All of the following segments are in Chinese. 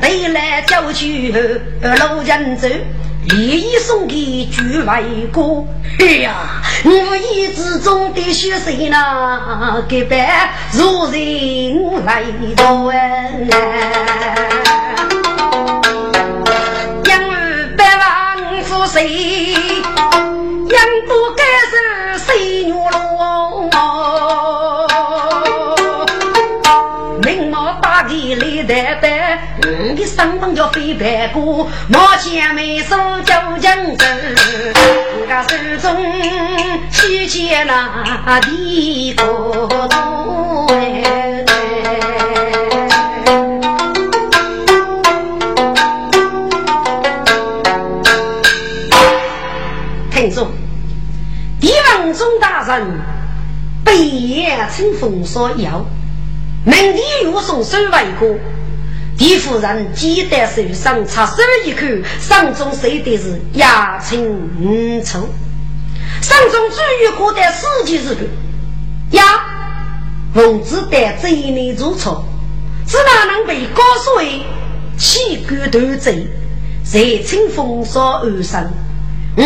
对来叫去路人走，礼仪送给诸位哥。哎呀，无意之中的学生呐，给办如人来多哎。谁养不该是大的李代代，你的身份叫飞白骨，毛前没手就将走，我手中提起那地锅人被叶清风所邀，门第又送手外过。狄夫人记得手上插手一口，上中写的是牙清五臭。上中至于过的四季日子，呀，奉旨得这一年做错，只哪能被高为气骨断罪，在清风所而生。嗯，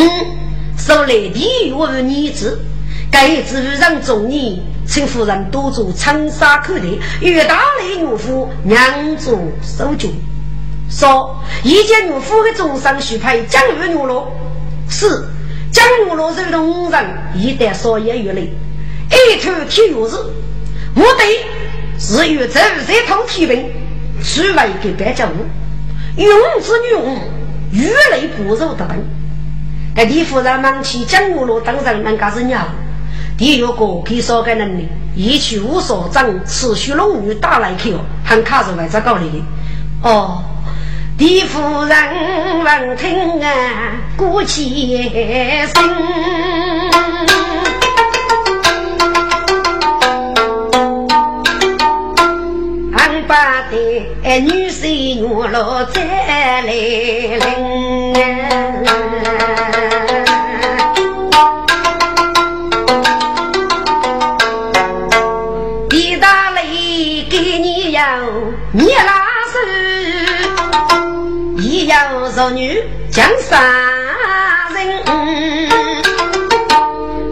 受来地狱的女子。该子让众女，请夫人多做长沙口的，与大雷岳父娘做守军。说一见岳父的终身许配江玉女罗，是江玉罗这种人一旦说言于内，一头铁钥匙，目的是与这这套铁兵，出外给白家务，用之女玉雷不肉的等。该李夫人忙起江玉罗当然能够是娘。第二个可以说个能力，一去无所长，持续龙女打来去哦，还卡着外在搞里的哦。李夫人闻听啊，鼓起声，俺把的女婿女老再来领。你那是一样少女江山人，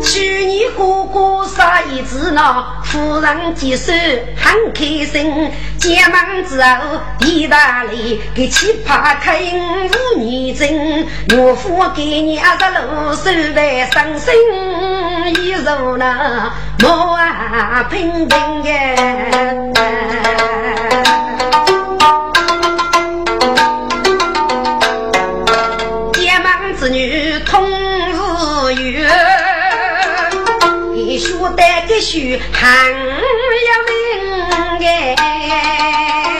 去年哥哥杀一只呢，夫人接手很开心。结盟之后，地大里给奇葩开五年针，岳父给你二十六手来伤心，一如那莫啊平平耶。须寒要命哎，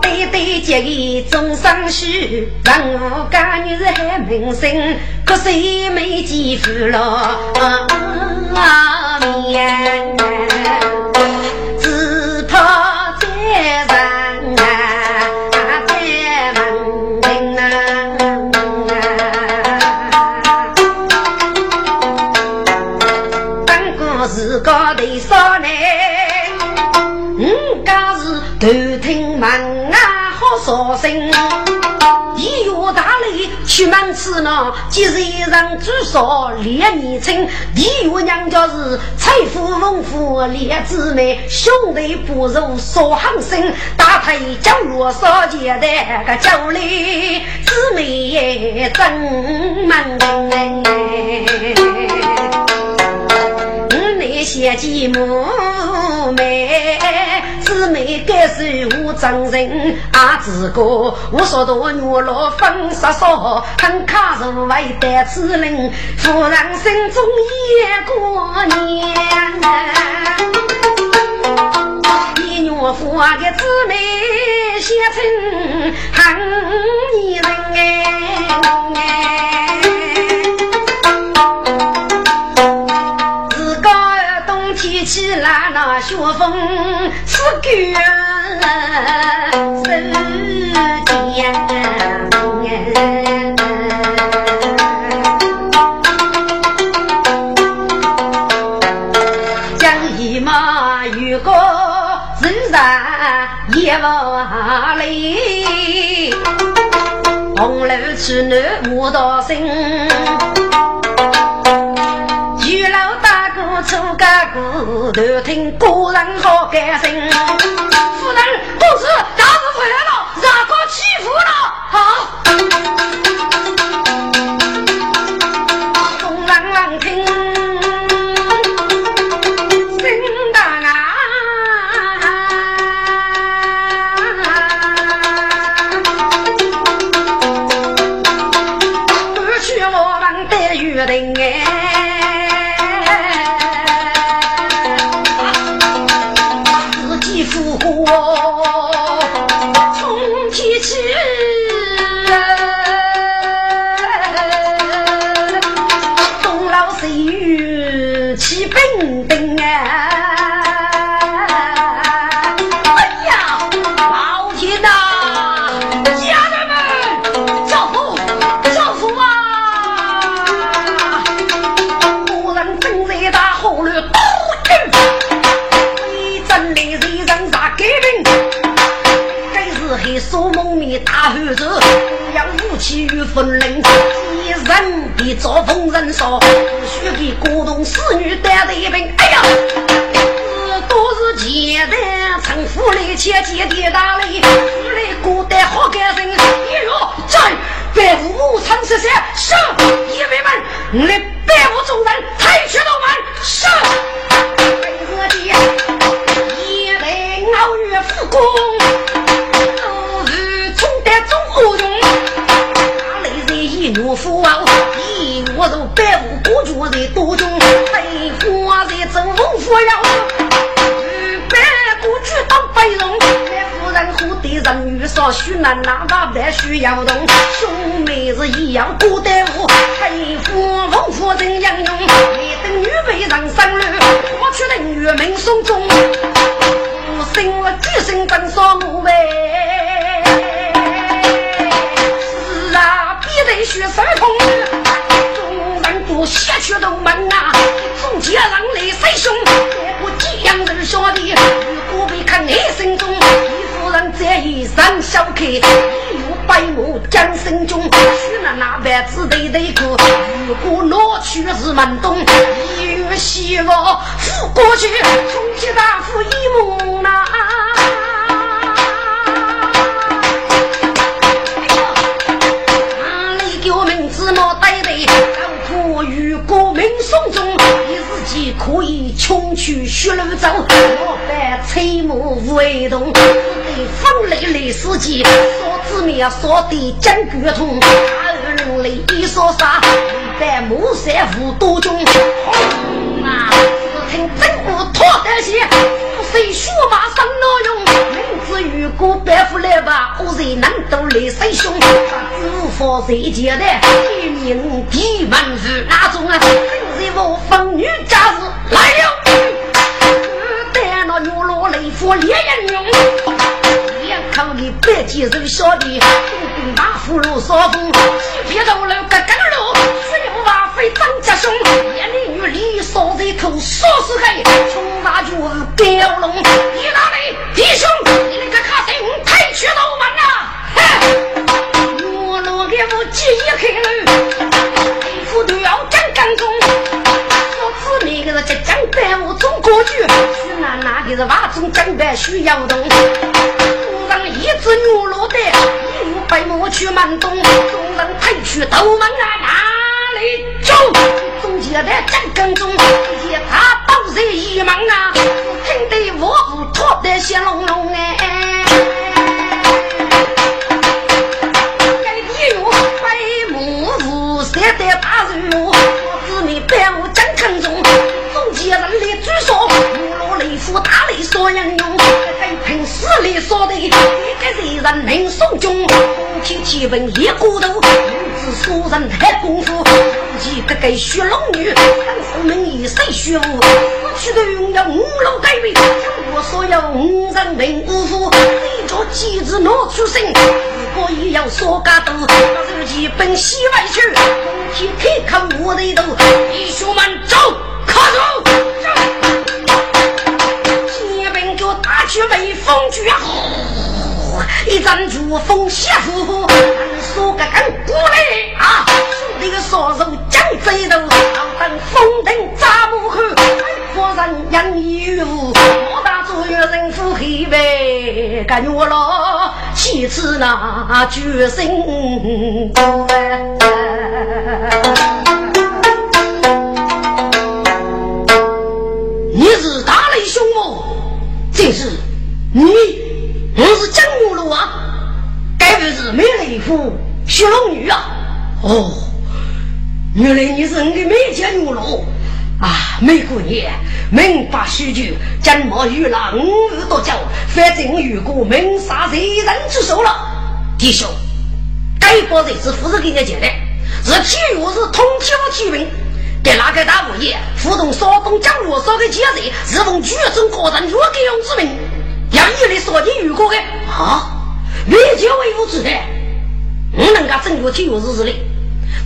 对对结义终生许，人无家女是害名声，可惜没几福了面。头听门啊好扫兴，一月大雷出门吃呢，今日人至少两年轻。第月娘家是财富丰富两姊妹，兄弟不如说行生，大腿脚弱少钱的个家里姊妹真门那些寂寞妹。姊妹该是我真人，阿子哥，我说多女老分杀少，很卡入为带子人，夫人心中也过念。岳父啊的姊妹写成汉女人哎，起来那雪风刺骨手间。也不累，红楼去南无道心，出个骨，头听古人好感心。夫人，公子大事回来了，让哥欺负了，好。从天起。分灵，一人比遭逢人少，须给孤独侍女担的一病。哎呀，这都是前代称呼来切切的大礼，来孤单好感人。哎呦，在百无长十三，是一位们，来百无众人，太学道须难拿把白须摇动，兄妹是一样孤单无，飞花龙虎人英勇，一等女为人生路，我却能月命送终，我生了几生真说无为。血三通，众人都血血都闷啊！众家人来谁凶？别过几样人兄弟，如果被看你心中，人这一生小客，一有百目将心中，许那那辈子对对过，如果拿去是门东，一月希望扶过去，冲击大夫一梦呐。送终，己可以穷去血路走，我犯吹毛无为动，只得风雷雷司机，说子面说的将骨痛，二人雷一说杀，一般谋杀无多中。轰啊！只听真鼓拖得些，不谁血马上闹用，名字如果白虎来吧，我谁难斗雷谁凶？他知否谁家的一名地门是哪种啊？我风女家子来了，带那牛罗雷夫烈焰勇，两口的白肌肉小弟，兵兵马虎如扫风，几匹头颅个个肉，水无瓦非张家兄，眼里女里烧一口烧死黑，穷大脚雕龙，你哪里？弟兄？你那个卡神太缺道门呐！牛罗给我记一开了，雷夫都要干干中。白雾中过去，徐奶奶的是瓦中正白需要动。路上一只牛落的，一路白马去门东。众人退去头门啊，哪里走？中间的正跟中，一他都是一门啊，听得我不脱得血隆隆哎。该地有白马无色的大树，我子你白雾正跟中。见人来举手，五罗雷夫打雷说英勇，该凭实力说的，一个贼人命送终，空天天问一骨头，不知所人太功夫，自己个个血龙女，当时名义谁虚无？死去的拥有五路改名，我所有五人命五夫，你着机子拿出身，如果也要说家多，那自己奔西外去，空天开看我的头，弟兄们走，去威风举啊！一阵如风邪呼，说个更过来啊！那个杀手将飞头，等风灯扎木后，夫人养一玉物，莫打左右人夫黑白，干我了，其次那决心。你是大雷凶猛，你，我是江母路啊，该不是美雷夫雪龙女啊？哦，原来你是我的美江母路啊！美姑娘，明法许久，将毛与了五日多久？反正如果明杀贼人之手了，弟兄，该包日子夫人给你讲的，是体育是通体无体名，给哪个大物业互动少东江罗少的节日，是奉举中个人若给用之名。杨玉的说：“你遇过的啊？你就为无知的，我能够整个体育日子的。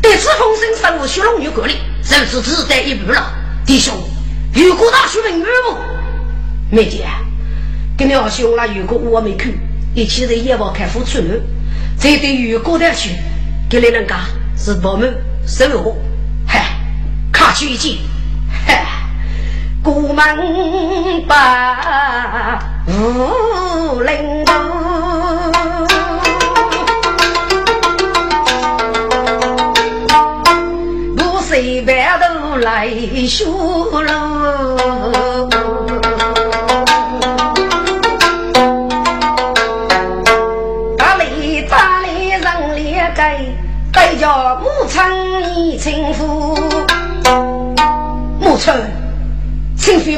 对此风声生物学龙女过的，真是值得一步了。弟兄，遇过大学问语不？没见。跟你二兄那遇过我没去，一起在夜望看富春路。这对遇过的去，给你人家是我们生活。嗨，卡去一记，嗨，过门吧。”五零多，我随便都来修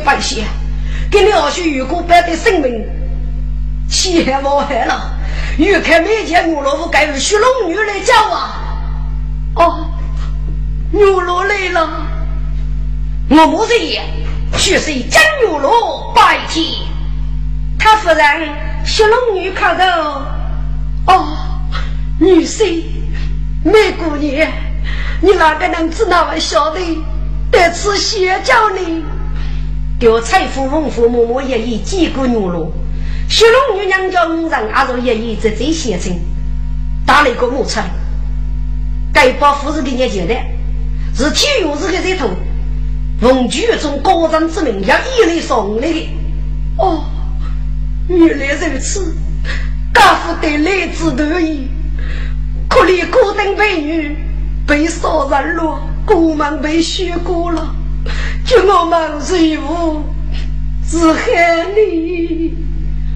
清非白血。给了些如果白的生命，气害我害了。欲看没见我老夫该是雪龙女来叫啊！哦，牛罗来了，我母子也去是真牛罗拜天。他夫人雪龙女看到，哦，女婿，美姑娘，你哪个能知那么晓得？得此谢教你。叫财富丰富，默默也以几个牛罗，雪龙女娘家五人阿若也以在最县城打了一个木车，该把夫人给你交代，是体育日的这头，奉剧中高人之名要一来送来的。哦，原来如此，家父得来之得意，可怜孤灯美女被杀人了，国门被血过了。就我们谁无只害你？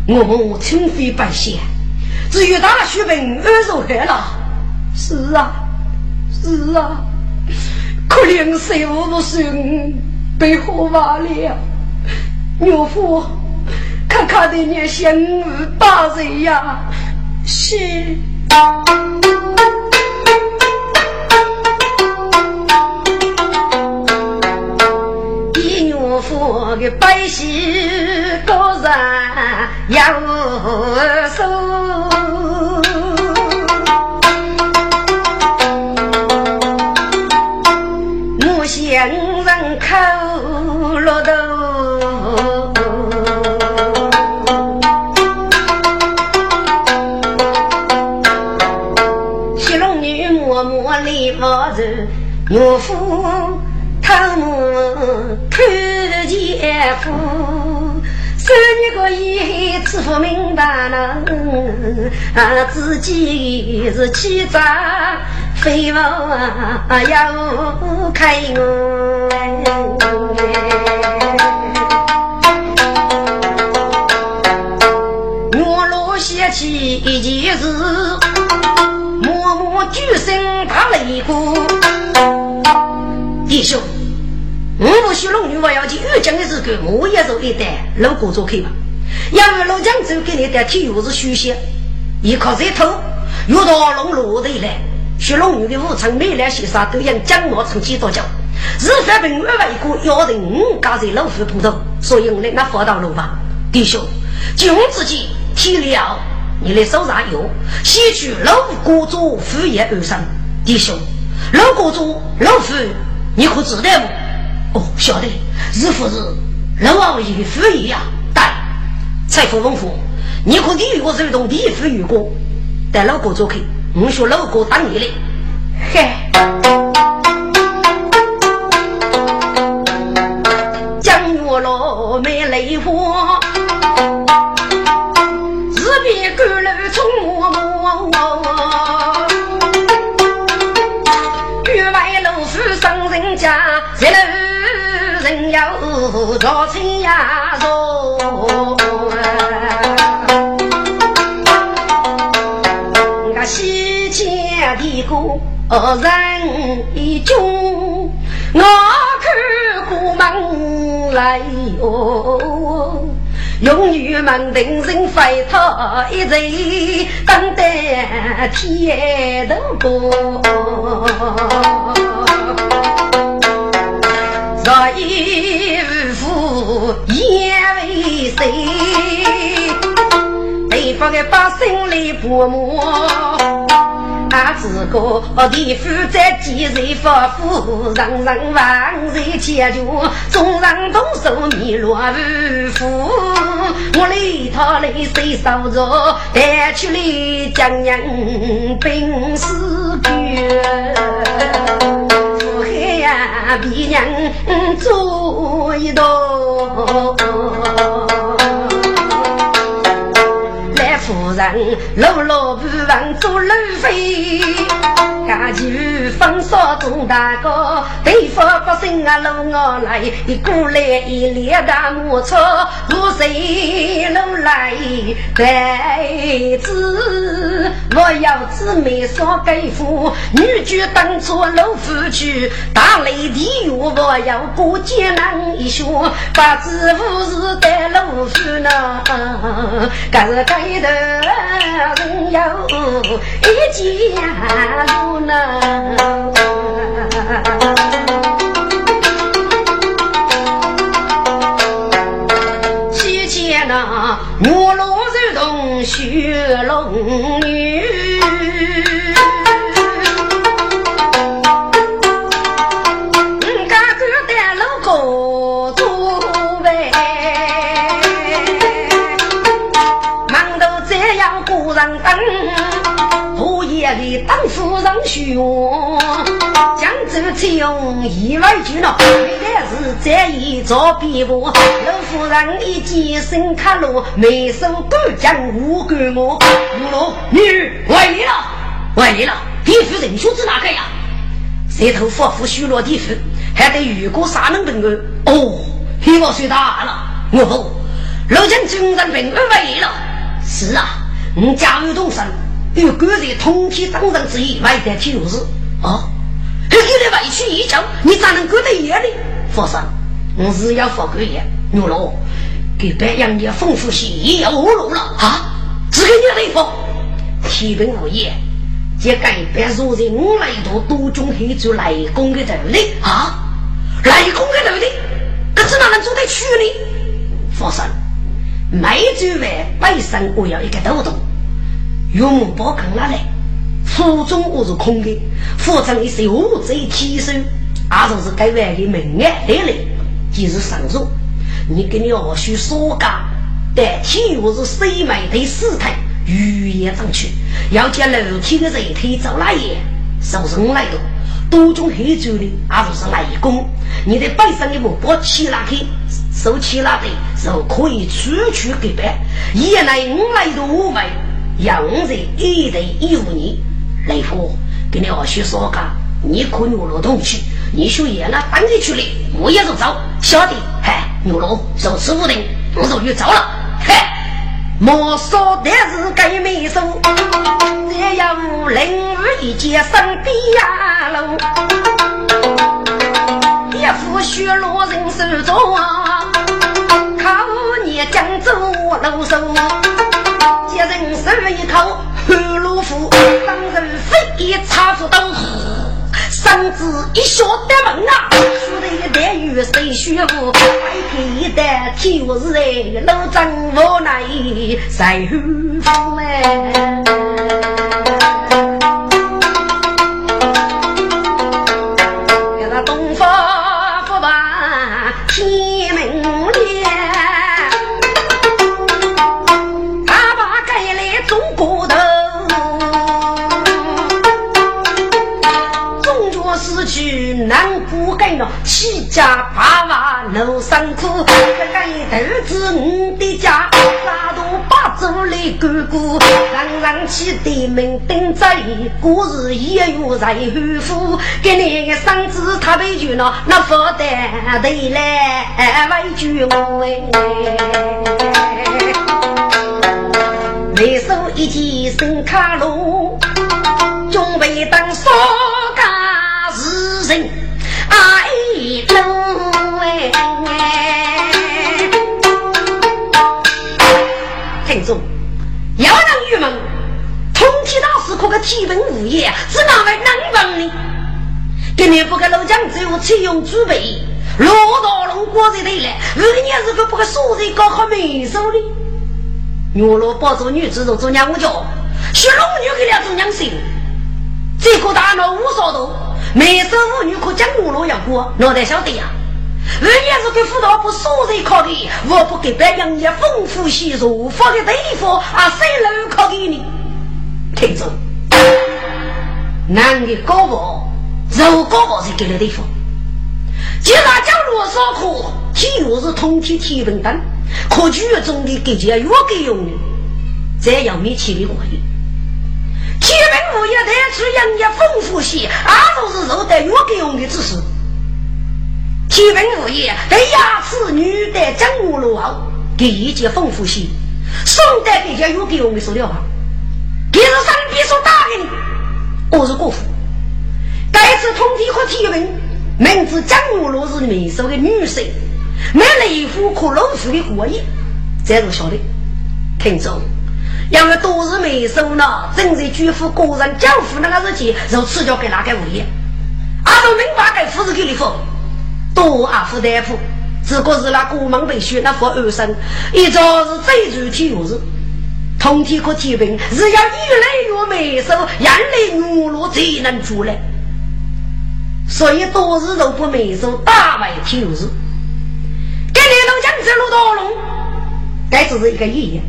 我母亲非百姓，只有大学问而受害了。是啊，是啊，可怜谁无不顺被活挖了。岳父，看看的你心无大人呀，是。我的百姓个人要守，我乡人口落头，七龙女默默立法子，岳父夫，三年个一支付明白了，啊，自己是气长，非我要开我。我落下起一件事，默默举身打雷鼓，弟兄。我不许龙女，我要去越江的时候，我也走一带路过做客吧。要不老江州给你的体育是休息，一靠这头，遇到龙落地来，学龙女的武昌美来西沙都让江毛成几多脚。日发平二外国要人五家在老夫碰头，所以我来那佛道路吧，弟兄，君自己体了，你的手上有，吸取老国主副业而生，弟兄，老国主老夫，你可知道不？哦，晓得，日复日老王爷副业呀，对，财富丰富，你可地狱我手动地府遇过，带老哥走开，我说老哥当你的，嘿。没泪花，要朝前呀走。我西前的个人一军，我看过门来。哦，用女们定人飞他一人，等待天都过。若一无福也为谁？对方的百姓来不磨。他自个地府在几人发福，人人万人千求，众人动手迷落无福。我来他来谁烧着，带去了江人兵死绝，比娘做一道。人路路不忘做路费，家就风骚中大哥，对付百姓啊路我来，一过来一列大马车，我谁路来带子？我要姊妹双给夫，女婿当初老夫去，打雷地狱我要过艰难一宿，把子夫是带老夫呢，可是该的。人有一家路呢，七前那牛龙肉动血龙女。夫人许我，江州采用意外去了，为的是在意做比武。老夫人一见身卡路，眉手干将无干我。五罗女为了。为了，地府人选是哪个呀？舌头发福虚落地府，还得遇过杀人本案。哦，黑我睡大了，我不，老将军人本案为了。是啊，你家有动身。有个人通天当人之意，外在就是啊！他给你委屈一讲，你咋能过得眼里？佛山，我是要发个言，牛老给白羊的丰富些也要饿路了啊！只给你来发，天平无言，这改变如今我来到多中黑做来攻的头里啊！来攻的头里，可是哪能做得去呢？佛山，没做完，背上我要一个豆豆。用木包扛下来，腹中我是空的，腹中一些物质提升，阿就是该外的门案来了，即是上座。你跟你二叔说讲，但体育是谁买的事态，语言上去，要将楼梯的人推走那也，受人来的，多种黑走的，阿就是来攻。你的背上的木包起拉去，收起拉的，就可以出去给办。一来五来的五百。养在一代一五年，雷夫跟你二叔说讲，你可牛罗同去，你说爷那当你去了，我也就走。小弟，嗨，牛罗如此无定，我就去走了。嘿，莫说的是该没收，这样灵儿一见生逼呀喽，一副血落人手中，靠你。也江州路上，一人手一口黑鲁夫，当人飞一插斧刀，身子一小得门啊，说的一代雨水虚无，开一代天我日哎，老张无奈谁夫哎。七家八瓦楼上住，这个一头子五的家，大度八祖来哥哥，人人起对门顶着，故事一月在后夫，给你个嗓子他被拒了，那负担得来委屈我。哎，没手一记生卡路，准备当少郁闷，通天大师可个天文无业，是哪位能帮呢？今年不给老将只有启用准备，罗大龙过在队来，二年是个不给素人搞好美手的，女罗抱着女子做娘家，学龙女给俩做娘婿，这个大脑无所多。没收妇女可将我罗要过，脑袋晓得呀。人家是给辅导部所人考的，我不给白杨爷丰富些如发的地方啊，谁来考给你？听着，男的高保，肉高保是给了对方。既然讲罗少科，体育是通体体文单，可剧中的给钱越给用的，这样没体力过瘾。天文物业带出营业丰富些，阿都是肉带药给用的知识。天文物业对牙齿女的讲我路后，给一件丰富些，宋代给些药给用的塑料啊，给是上边所打的，我是国父。该次通体和天文，名字江我路是美收的女生，买了一副可老虎的过瘾，这是晓得，听着。因为都是没收呢，正在举夫个人交付那个日期，就赐交给哪个物业？阿都明白给夫子给你付，多阿夫大夫，只不过是那国门被血那副二生，一早是最主体物事，通体可提病，是要越来越没收，眼泪怒落才能出来，所以多日都不没收，大为体物事。给你都讲这路多龙，该只是一个意义。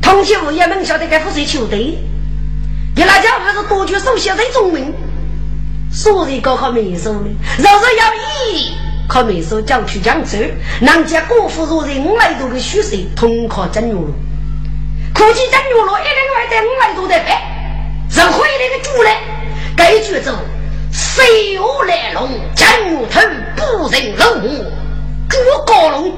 通信物业们晓得该负责球队，给那家伙是多句手写在中文，所以搞好美术的，若是要以靠美术讲去讲走，人家国父若人五百多个学生统考正月了，估计正月了一个月在五百多的白，人回来的主来，该句子谁有来龙，正月头不人龙，朱高龙。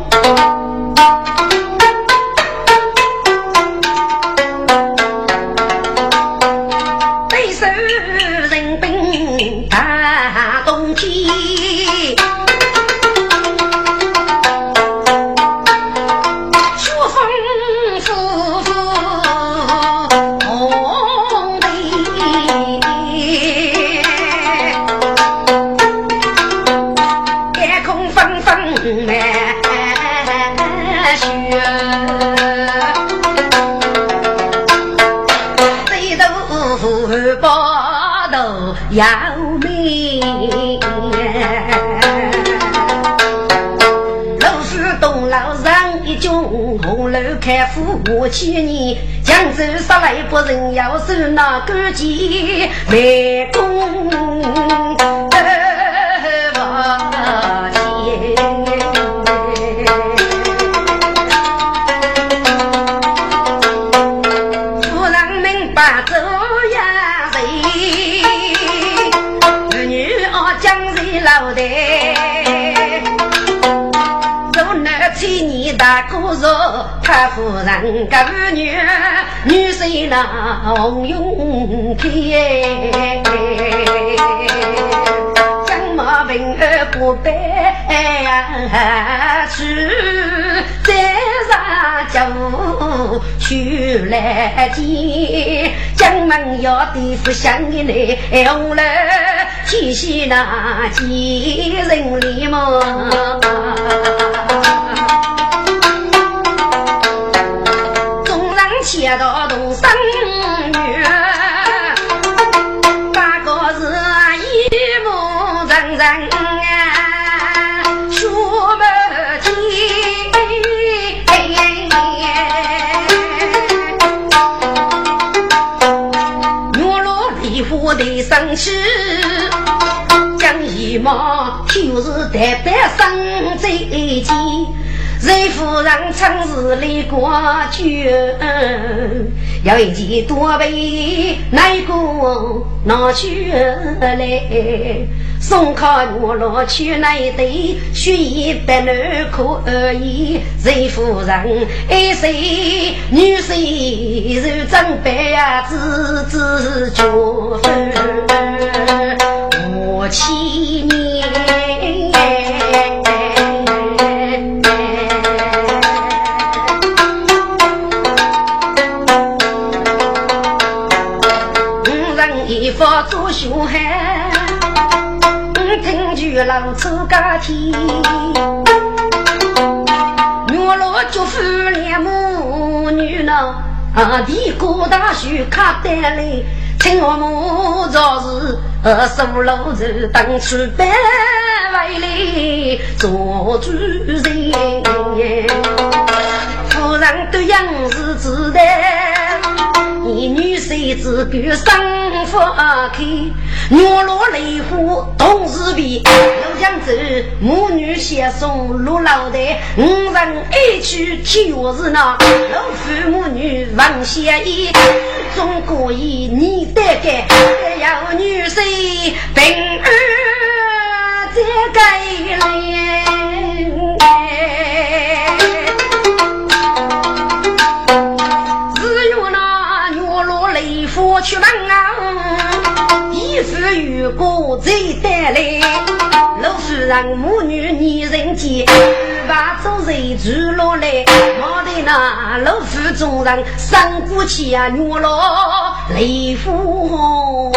州杀来不人要守那个节，没功得不大哥说，他夫人个妇女，女婿那红缨开，将马平儿不背去，再上路去来见，江门要地府相你来，红了天喜那几人里么？就是代代生在一起。任夫人曾是？离过酒，要一件多被哪个拿去来？送开我落去那对，血衣白暖可以。任夫人爱谁女谁就准备呀，自自脚分我七年。做小孩，听句老子家天，原来就夫两母女呢，啊地过大树卡得来，请我母早日收楼子当初白为来做主人，夫人都样是自在。你女婿子够生福开，我落泪花同时比，又江州母女携送入老台，五人爱去天下事那，老父母女王相依，中国一你得该，要女婿平安再改来。去问啊，衣服如果再带来，老夫人母女二人间，把做人住落来，我的那老夫众人生过气啊，女老雷夫。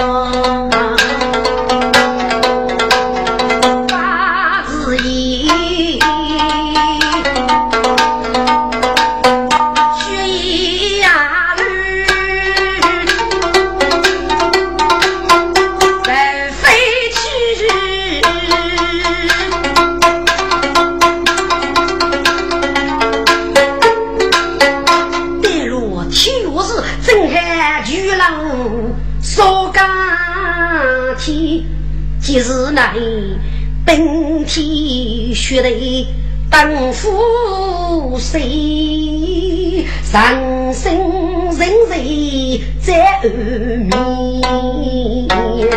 天雪雷当夫谁？人生人人在后面。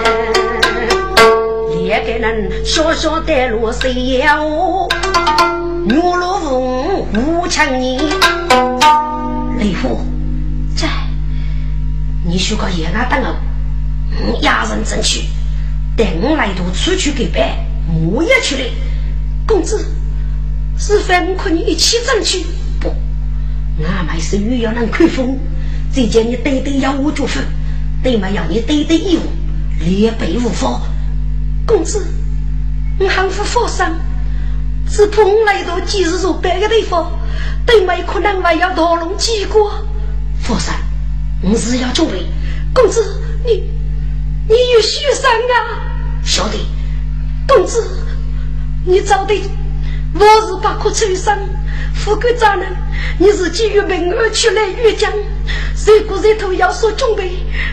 也给人小小带路谁呀？我牛罗凤吴强你雷虎在，你学个野鸭蛋哦，压人争取。等我来都出去给办，我也去了。公子，是非我和你一起争取？不，俺们是欲要能看风，再叫你对对要我祝福，对嘛要你对对义务，连背无法。公子，我喊夫佛山，只怕我来到今日如别个地方，对没可能还要逃龙几过。佛山，我是要准备。公子，你你有许山啊？小弟，公子，你找的我是八颗秋生，富贵渣男，你是基于门而去来越江，如果日头要说准备，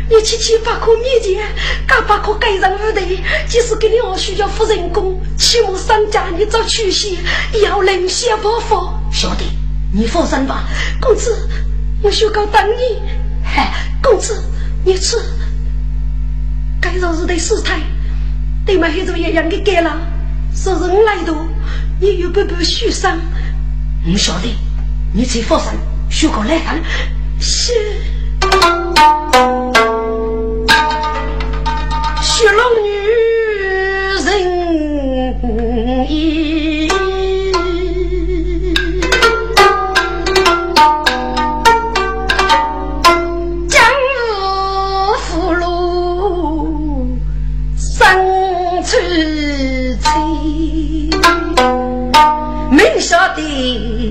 你七七八颗面前，干八颗盖上屋头，即使给你我需要付人工，起码商家你找出息，要人先报复。小弟，你放心吧，公子，我需要等你。嗨，公子，你吃，该让日的事态。对嘛，黑族一样的改了，说人来的，你又不不受伤？我晓得，你才放心，学过来看。是，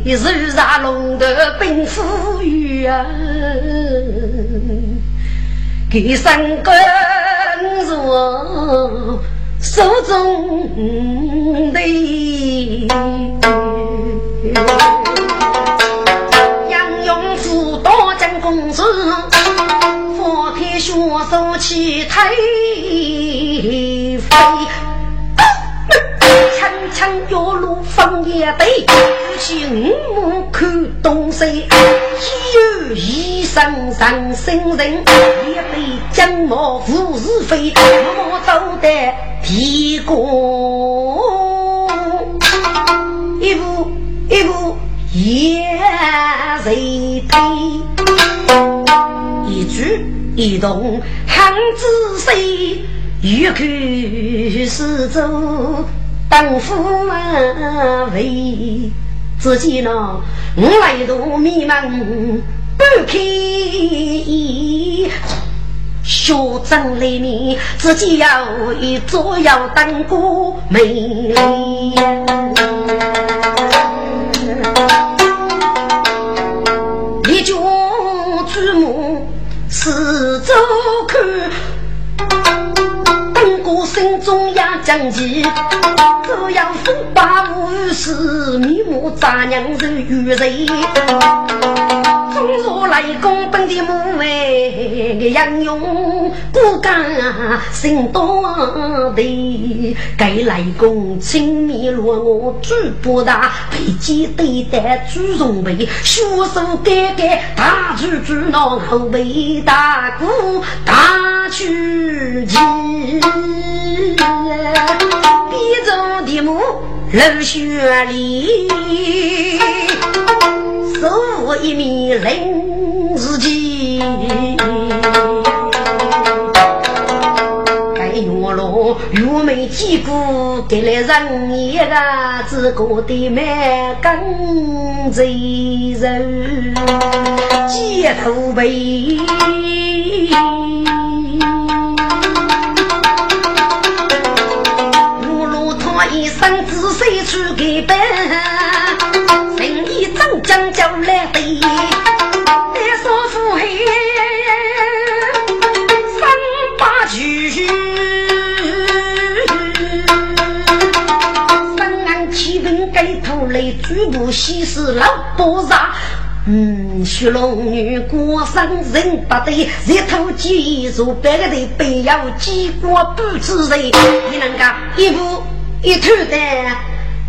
的日杀龙的兵富裕啊，给三根若手中的杨勇夫多将公子，佛天血手起太飞。枪要路放也得，夫妻五目看东西，岂有一生上生人？也被将毛富是非，默默走得提过，一步一步也随推，一举一动很仔细，欲看四周。当夫为自己呢，我来度迷茫不开，学正来面自己要一做要当个美丽，一脚注目四周中央将急，只要风把无事，面目杂娘是愚人。中若来攻本的母为杨勇骨干心多的，该来攻青面落我主不大，背脊对待朱荣备，血手改改大举举闹后背大鼓大曲急。笔中的木流血里，手一面临自己。该月落月眉几股，给了人一个自个的满根贼人，街头背。一生将就来对，一说富黑三八句，三安七分给土雷，举步西施老波杀。嗯，雪龙女过生人不对，日头几座白个的背要几过不知人，你能干一步？一头的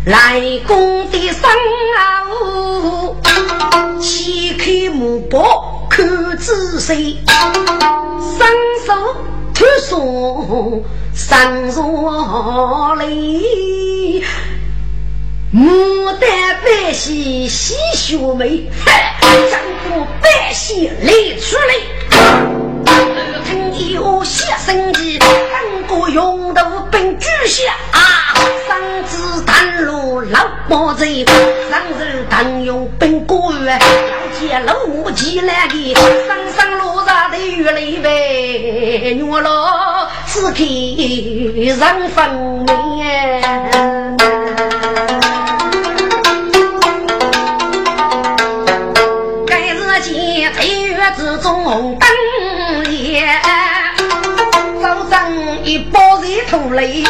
来攻的生啊，七开木包看仔细，双手推送上若里，牡丹百喜喜秀眉，整个百喜来出来，听有些声气，整个用头本巨下啊！三子丹炉老包子，上日当用本锅月，要接老母鸡来的，上上路上的月里呗，月老是给人分明。该日间在月之中红一包热土雷，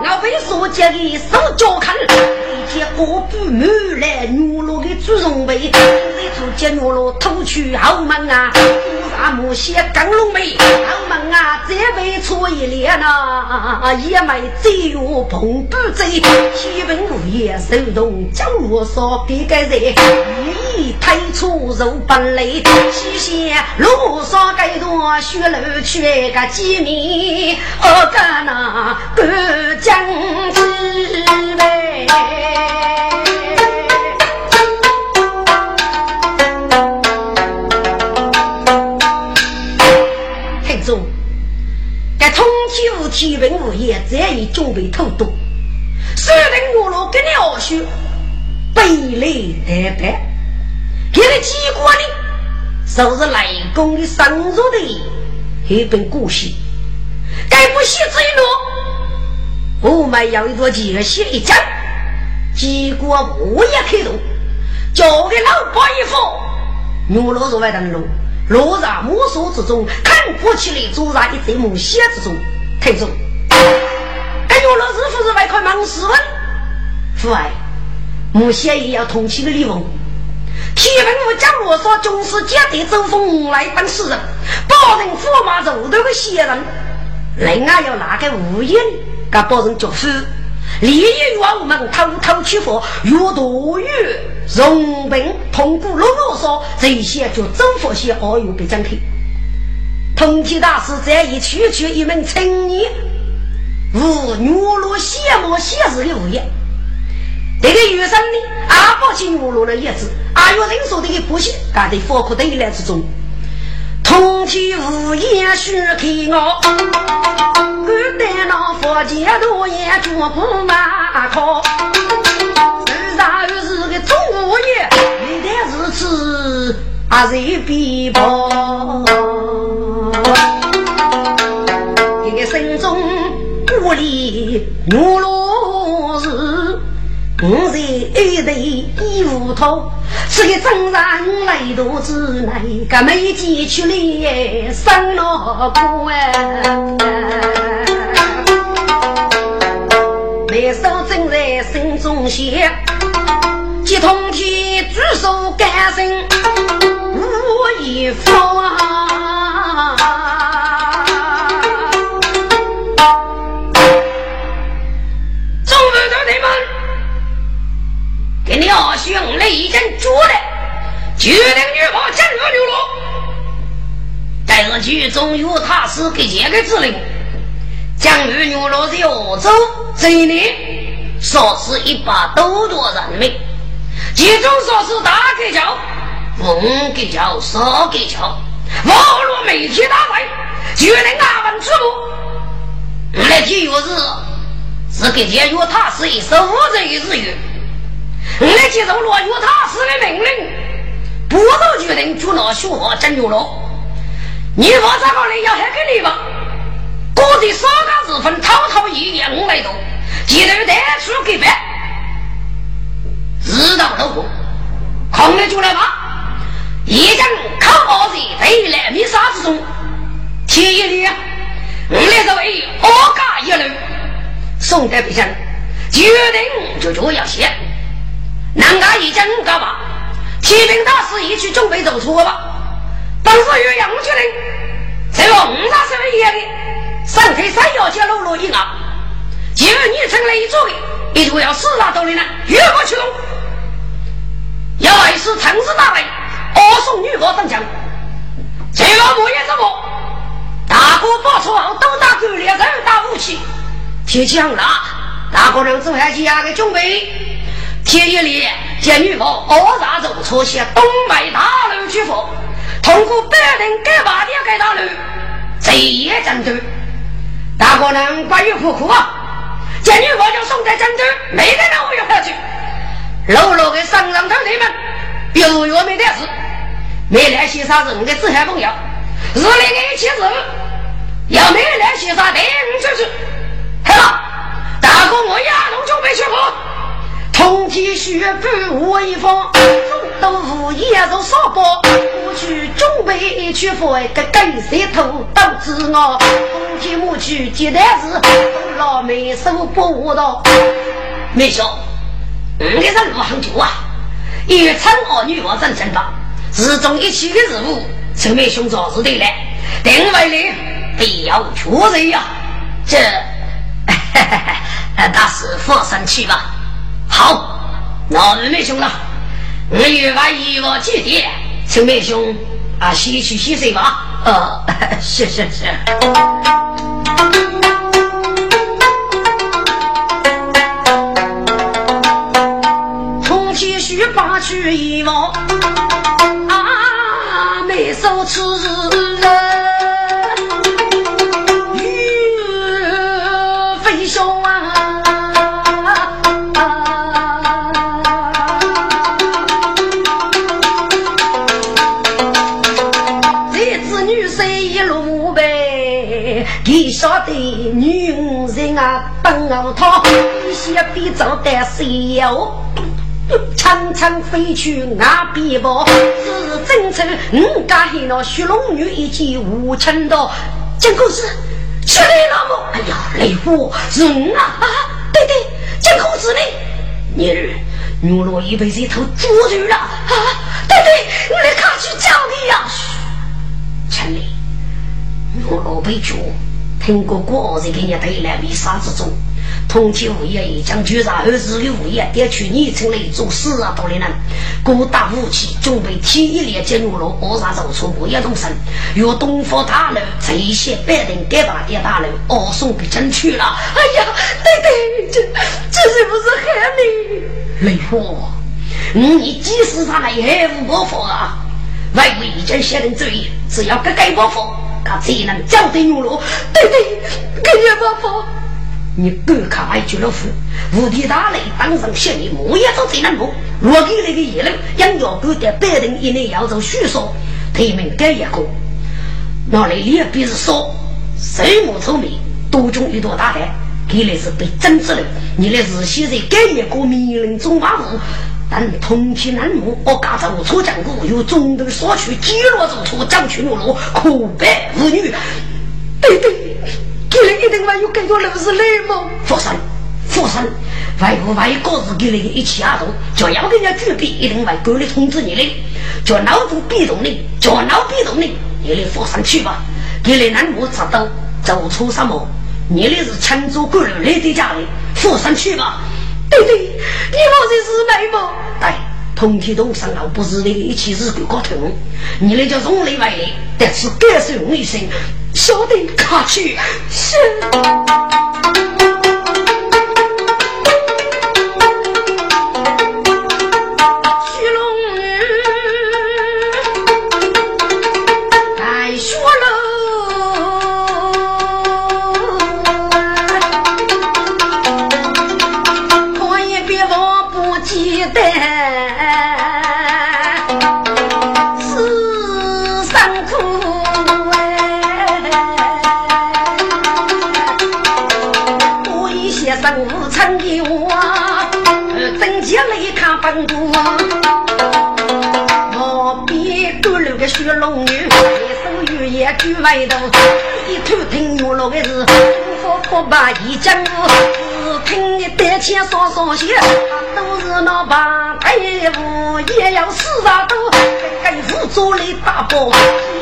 我被所见的手脚看，一见锅布满来牛肉的猪肉味，热土接牛肉偷去后门啊，乌纱木鞋更龙眉，后门啊这被错一脸呐，也没只有碰不贼，七分五夜手动将我烧给个人，一推出肉本来，西线路上该多血路缺个几米。我干那个将之呗，听众，该通天无天文无业，再已准备偷渡，虽然我若跟你二叔背离代代，给了结果呢，就是来攻的生入的一本故事。该不写坠落，我们要一朵结写一张，结果我也开动，交给老伯一副。牛老入外登路，落在木树之中，看过去来坐在一堆木屑之中。太重。哎，牛老师傅是外块忙死问，父爱，木屑也要同情的李文。天文我讲罗说，军师接待周峰来当诗人，保人驸马肉头的仙人，另外要拿个无言，给保人祝福。利益我们偷偷取佛，越多越 rom 兵通过罗说这些就征服些奥运给张开。通天大师这一区区一门青年，无女罗羡慕现实的无言。这个余生呢，阿宝去牛罗的叶子，阿有人说的个不行，干在佛库堆来之中。通天无言须开我，古代那佛前多言绝不马靠。自然又是个中无言，历代如此，阿谁必报？这个心中不离牛罗。我在一头一无头，是个真人来度之内，个没见出来生老苦哎。眉梢正在心中写，接通天举手干声无一方。鸟兄雷震主的，决定女方进入牛罗。这剧中有他是给这个指令，将入牛罗要走这一年，说是一把斗多人命，其中说是大给桥、凤给桥、少给桥，网络媒体大赛，决定阿文之路。来体育是是给这有他是一手这一日语。我来接受罗玉他师的命令，不都决定就拿学法整牛了。你说这个人要还给你吧？各地三个日分，滔滔一言五百多，记得带出给别。知道老公，空了就来吧。一将靠包子飞来米沙之中，天一里，我来作为二家一路，宋代不行，决定就这样写。南家已经干嘛？启禀大师，一去准备走错吧。当时岳阳决定，这个五大十位爷的，上天山腰间路路一啊，今日你成了一座的，也就要四大道理呢，越过去了。要来是城市大位，二送女佛登江，这个莫言什么？大哥报仇后都打狗猎，人打武器，天气很热，大哥娘做下家的准备。天夜里，见女方偶然走出些东北大路去佛，通过北人改八的改大路，这也针对。大哥能关于苦苦啊，见女方就送在针对，没得人我又回去。老老的上上头你们，表月没得事，没来些啥人的自害朋友，日里的一起事，要没来些啥带你出去。好了，大哥我呀，龙就没去过。通天血布威风，都无言如沙包。我去准备去佛一个跟谁头都知我。通天母去接待时，老妹手不到。没笑，你这路很久啊！一称二女我认真吧，日中一起的任务，陈妹兄早是对了。定位里必要确认呀。这，大师放生去吧。好，那二妹兄了，我有把衣服寄点，请妹兄啊洗去洗水吧。呃，是是是。从前需把去衣服，啊，没收吃啊，等我他，一些比走的谁哟？长长飞去那边跑，是真称五家黑那雪龙女一见无情的金公子，出来老母？哎呀，雷虎人啊啊！对对，金公子呢？你儿女罗已被这头捉住了啊！对对，我来赶去叫你呀！城里女罗被捉，听过过日给你带来为啥之中？通天物业已将局长儿子的物业调去你城里做事啊！多的人，各大武器准备提一列进入了二杀走出物业动身，由东方大楼这些百人改把的大楼二送给争取了。哎呀，对对，这这是不是害你？雷火，你即使他来害无报复啊！外国已经下令注意，只要改改报复，他才能交代女罗。对对，改改报复。你敢看外俱乐部，无敌大雷当上县里木也做最难过。若给那个叶楼杨家沟的百人以内要做虚说，提名改一个，那里也必是说，谁木聪明，多种一朵大海，给来是被整治了。你那是现在改一个命令中马虎，但通天难木，我家走错讲过，有中途所取，几落走错，将去落落，可悲无女。对对。给了一定还有更多人是累吗？佛山，佛山，外国外国是给了一起阿斗，就要跟人家举笔，一定会过来通知你的。叫脑子逼动你，叫脑逼动你，你来佛山去吧。给了南部查到走错什么？你的是成都过来的家里，佛山去吧。对对，你莫这是美吗？对，通天洞上老不是那个一起是鬼高头，你那叫从里外的，但是感受一声。小弟卡去是。我边勾勒个雪龙女，一手玉叶举外头，一头听玉落的是夫妇把一江听你单枪双双写，都是那八大夫也要四十多，跟夫做了大包，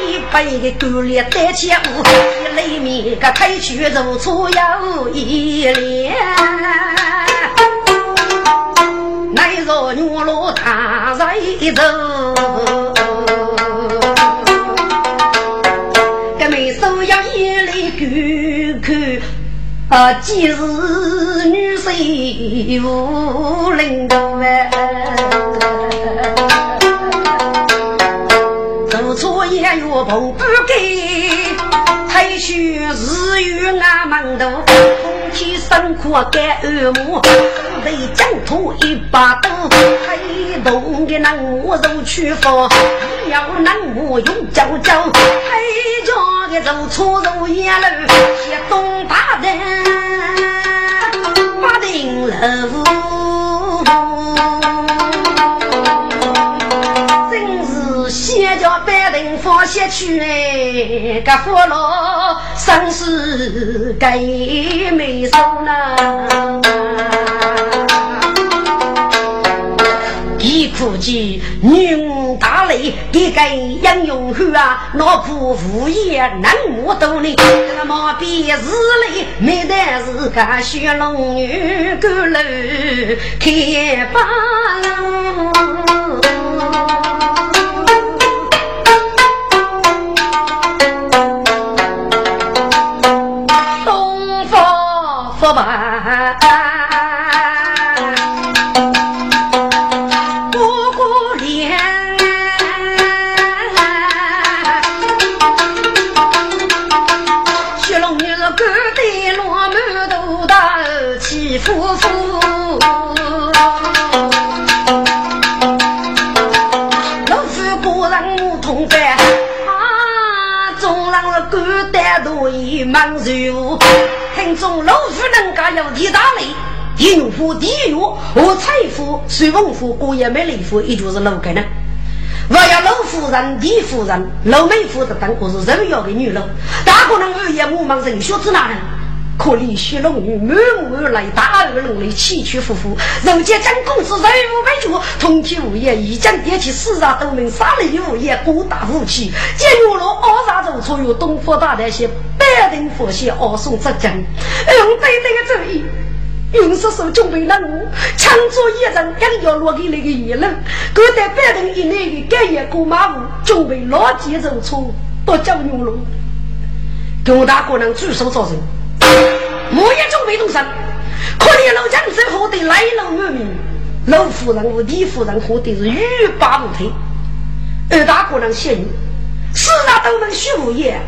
一百个勾勒单枪舞，一里面个开去如初有一连。乃若女罗他在走，这眉梢要眼泪看看，啊，几时女婿无人懂哎，做错也要碰不给，太虚日月俺门头，空气生苦干耳目。被江土一把刀，黑洞的南木肉去佛，要南木用脚脚，黑家的肉粗肉野路，些东大人真是先叫百人放下去哎，个佛罗生死该没收苦。计女大雷给个杨永后啊，老婆无言难我懂你，那么比日里没得是个雪龙女高楼开八楼，东方不败。地女夫地月和财富水翁夫过也没雷夫，也就是六个呢。我要老夫人、地夫人、老妹夫的等，我是人要的女人，大可能二爷我忙人学子哪能？可怜血龙女满目而来，大耳龙里起起伏伏。人间将公子人无为绝，通体无言，一将点起四杀斗名，杀了无言，孤大武器。见月落二杀走错，有东方大旦些百人佛系二送浙江，用对对的主意。用手手准备任务，抢做一人刚要落给那个野人，各在百人以内的干业过马路，准备老几走错，多叫牛龙。各大姑娘举手招人。我也准备动身，可怜老将军活得来路满面，老夫人和李夫人活得是欲罢不退。二大姑娘仙女，四大都能虚无言，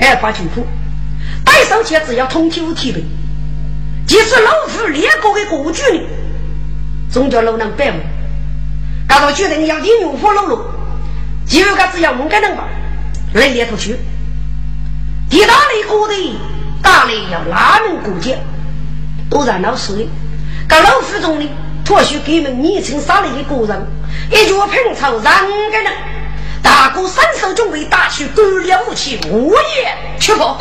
二八九苦，带手钱只要通体无体本。即使老夫列国的国君呢，总叫老能办刚到决定要领用火喽喽，就个只要蒙个能吧，来猎头去，地大利国的。大雷要哪门过节，都在闹事。搞老府中的，或许给们年轻杀了一个人，一脚平草让个人。大哥伸手准备打去狗了武器，我也去跑。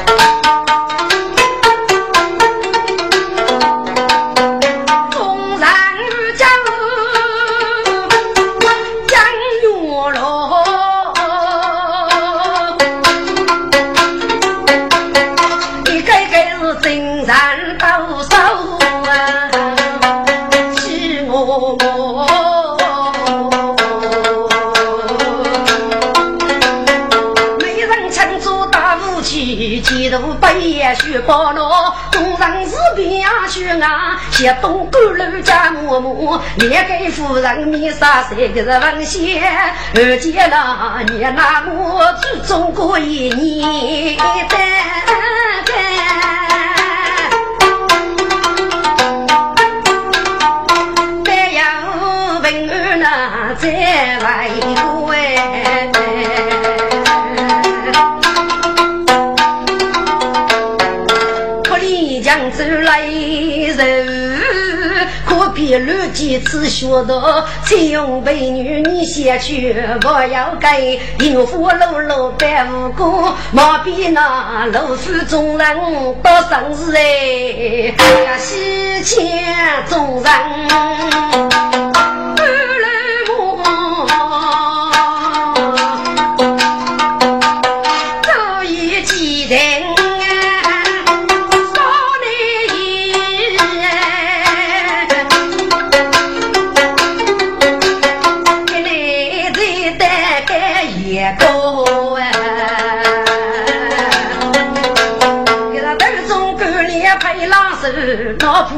去报了，东上是边去啊，斜东沟路家木木，连给夫人面纱三个是文仙，二姐了你那我祖宗过一年的。但要问儿那在外国一路几次学到，金用美女你先去，不要给银虎楼楼白无辜，莫比那老夫中人多生日哎，西钱中人。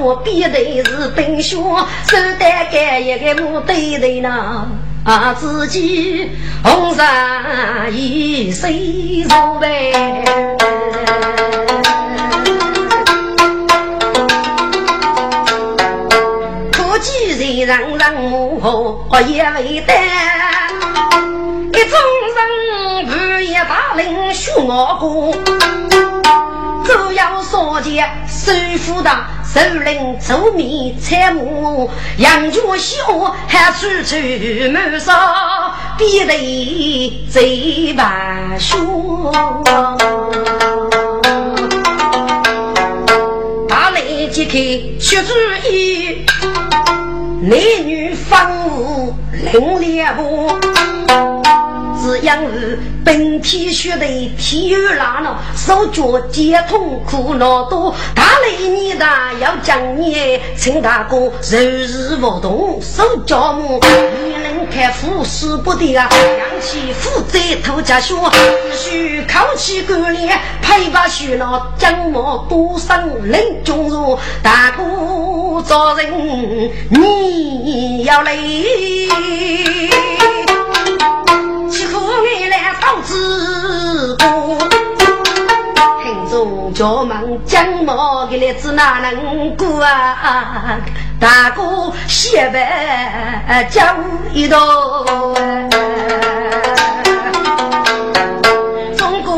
老婆必得是冰雪，手担干一个木对对呢，啊，自己红纱衣谁做呗？可几人人人母后也未得，一众人不也大领学我过。主要所见，首府的首领周密参谋，杨家小还处处谋杀，必得贼办凶。大雷揭开血主意，男女房屋另列步。是养儿本体血的体育拉了，手脚皆痛苦恼多。大雷你大要将你陈大哥日日活动手脚木，你能看护使不得啊！扬起负债头家血，只需靠起干练，配把血脑将我多生人中入。大哥做人你要累。起苦你来讨子过，听众叫门江毛的日子哪能过啊？大哥写白讲一道，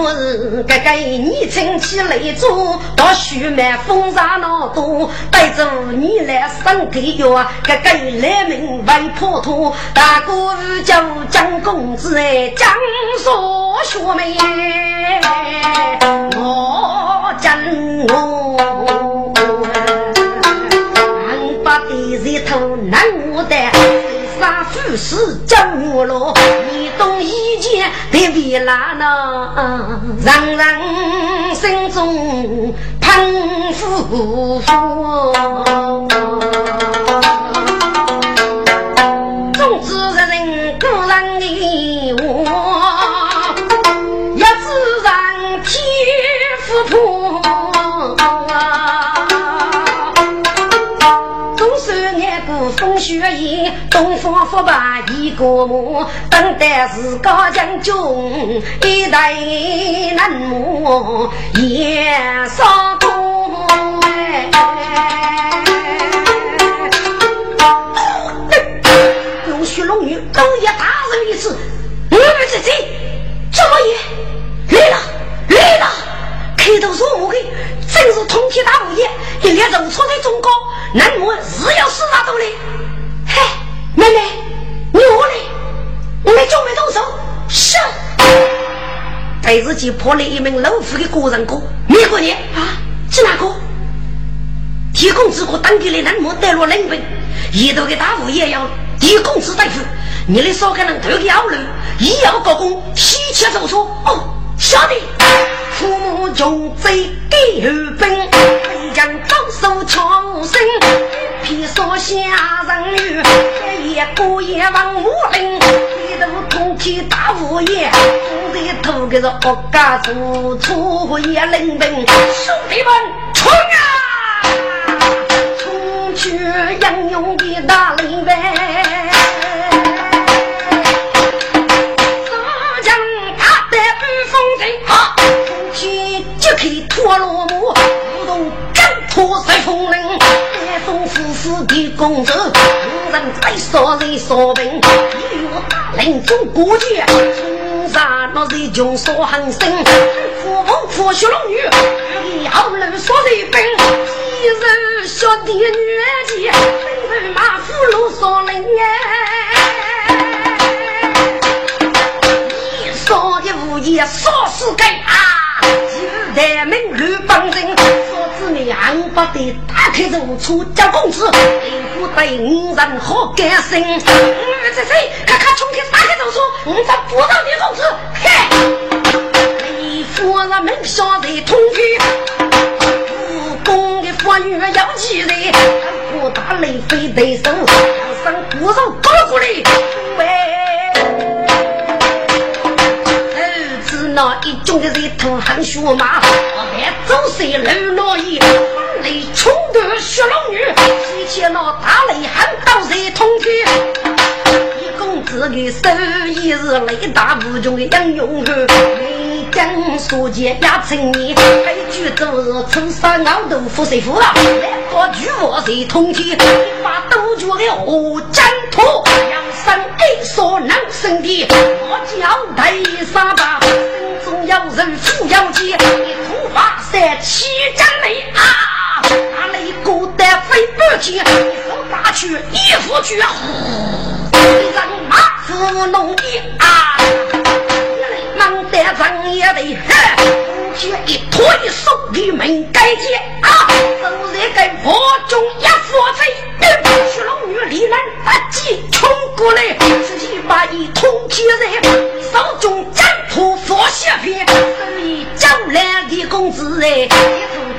中国是个个你撑起雷烛，到须满风沙闹多，带着你来生地药，个个来命为破土，大哥是叫江公子哎，江所学妹，我真我，俺把地日头难我的。杀富士江月落，的拉呢？让人心中喷火东方不败一个梦，等待是高将军，一代难磨也上功。龙须龙女都也大人一次，我们这这怎么也来了来了？开头说我的正是通天大物业，一列肉错在中高，难磨是要死那种的。妹妹，你我嘞？我们就没动手。是。在自己破了一名老虎的个人哥，没过年啊？是哪个？提供资格当地的南模带入冷兵，一头的大物也要提供资大夫。你的少个人头个要路，一要高工，提前走错。哦，晓得。父母穷贼给后兵，飞将高手强身，披说下人女，一夜过夜望武林，一头通天大物业，我的头个是恶家处处也冷冰，兄弟们冲啊！冲去英勇的大林呗！公子，无人再说人说病，一月大令中国界，冲杀那是穷说狠心，虎王虎血龙女，一号人说人兵，一日小弟女儿家，飞人马虎路说人一说的无言说是该啊。台门绿帮人，俺不得打开如初交公子，你不对五人好干心。嗯，这谁？看看冲天打开就说，我咱不到你公子，嘿！你夫人门下在通天，武功的妇女要几人？不打雷飞得手，上不少高过来，喂。那一众的人头汗血马，我看走谁路老爷，风雷冲得血龙女，提起那大雷喊到谁通天？一公子的手艺是雷打无穷的英勇汉，将所见压成泥，还举着青山熬豆腐谁服了？来个巨火谁通天？一把刀脚的火战土，阳山一所能生的，我叫大沙巴。中有人扶摇剑，一头发三七丈眉啊！那雷鼓得飞半天，一手打去一副绝呼，人马扶弄的啊！忙得张也得哼，一拖一手的门盖剑啊！走在个火中一佛贼，去龙女李兰不急冲过来，自己把一通天人手中斩破佛血片，手里叫来的公子哎，一副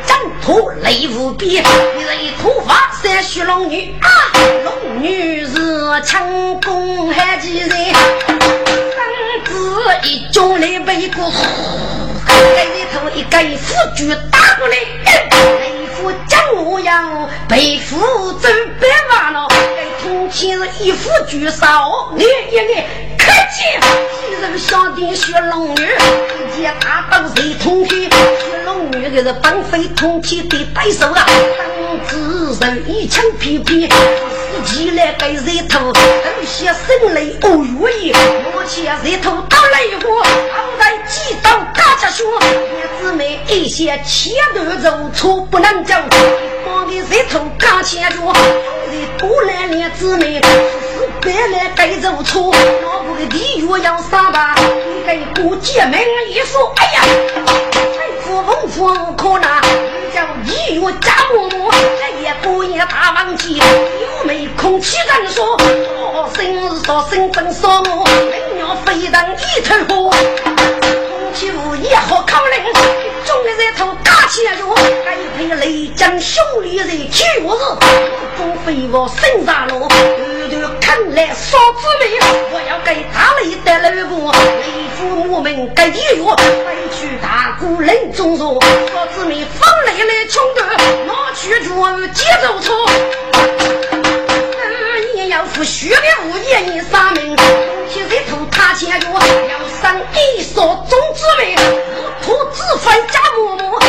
斩破雷无边，你这一头发三须龙女啊，龙女是强攻还几人？一中来背过，在里头一个辅助打过来，雷夫将我样背负走百万了，在通天是一副巨少，你一眼。可见，几人小弟学龙女，一见大刀谁通天？学龙女可是绑飞通天的对手啊！当子人一枪劈劈，死起来给人头，有些生雷哦哟耶！我见人头打雷火，好在几刀打。家兄，叶子妹一些前头肉粗不能讲，帮给石头刚前脚，你多来年姊妹，别来该肉粗，老婆的地狱要上吧，给过姐妹一说，哎呀，太夫文夫可难，叫地狱家母母，这也不也大忘记，又没空气人说，我生日说生真说我，人要飞腾一头火。起舞也好抗冷，中的人头打起来哟，该配雷将兄弟人去我日，中飞我身上路，头头看来少滋味，我要给大雷带来个雷父母们该地狱，飞去大鼓人中说，少滋味风雷来冲的，拿去做节奏错，要是血的物业你啥命？起人头塔前哟，要上一所种子妹，土子分家嬷嬷，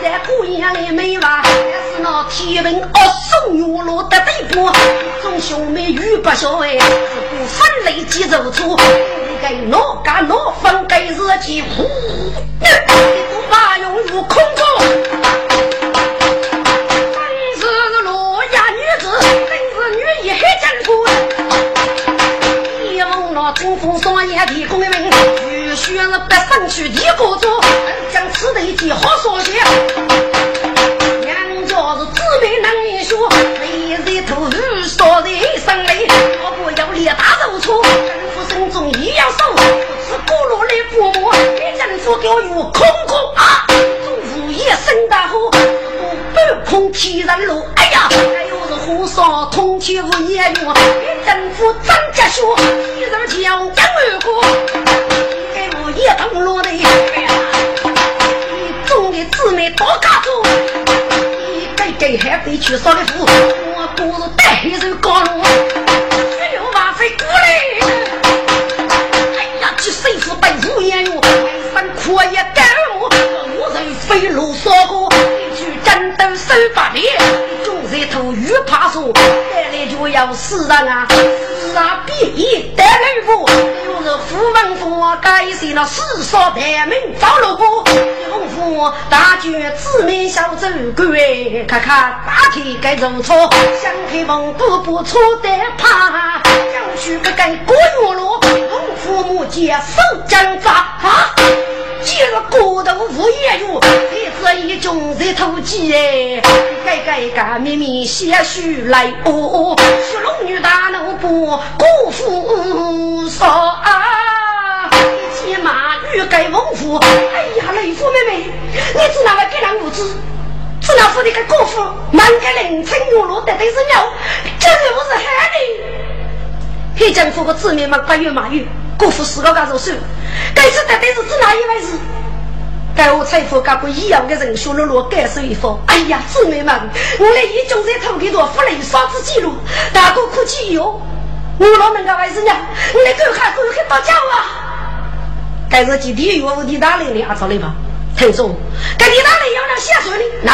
虽然姑娘的美娃，但是那天文恶送月落的对不？众兄妹与不孝哎，不分雷击走出，该哪家哪分该日记呼，都把用入空中。雨雪是白身躯的国主，将此地记好说些。娘家是姊妹能说，每日头雨说人生泪，我不要力大肉粗，政府心中也要守，是古路的父母，给政府给我入空空啊！祝福一声大呼，半空天人路，哎呀！火烧通天无烟云，一政府张家学，一人叫杨二哥，我一通落泪，你种的姊妹多家族，你该给还得去烧的福，我不是带人高路，血流万飞过来，哎呀，去谁府带无烟云，为生苦也甘我，我人飞路，战斗手把的。这头鱼怕说，带来就要死人啊！死啊！必一带来福，又是富文富，改写了世上大名造了福。丰富大举姊妹小走过，看看大体该如错，想开门步步错得怕，想去个该过月路，父母见手将扎啊！今日过度无言语，这一种在偷鸡哎！该该该秘密些许来哦，是龙女大怒不辜负说啊！骑马欲盖翁夫，哎呀，雷夫妹妹，你只哪位给人无知？只那府的个姑父，满个凌晨月落的都是鸟，这是不是害你？黑政府的子民们八月马月。国父四个干着手，该次得的是指哪一位是？该我财富干过一样的人，学了落感受一番。哎呀，姊妹们，我来一中在偷给多付了双子记录，大哥可气哟！我老能干为什么？我来看看，赶快到家啊！该是今天岳父的大人的阿找来吧？听说，该李大人要让下水的，那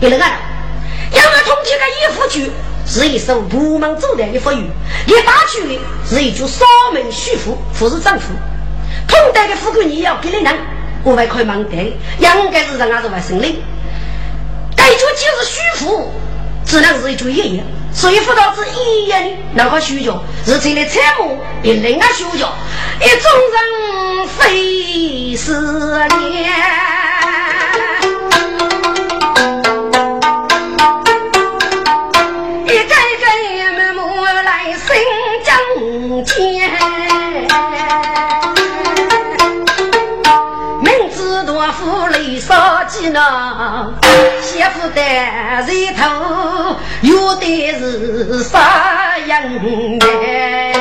别人啊，要我通缉个义父去。是一首不忙走的法语，一打去的是一句扫门虚父，父是丈夫。同代的富贵你要给你人，我还可以忙得，应该是让俺子外甥女。该句既是虚父，只能是一句爷爷。所以辅导是一言那个虚假，是这里参谋别人啊虚假，一种人非是念。夫雷少几呢？媳妇的人头有的是啥样的？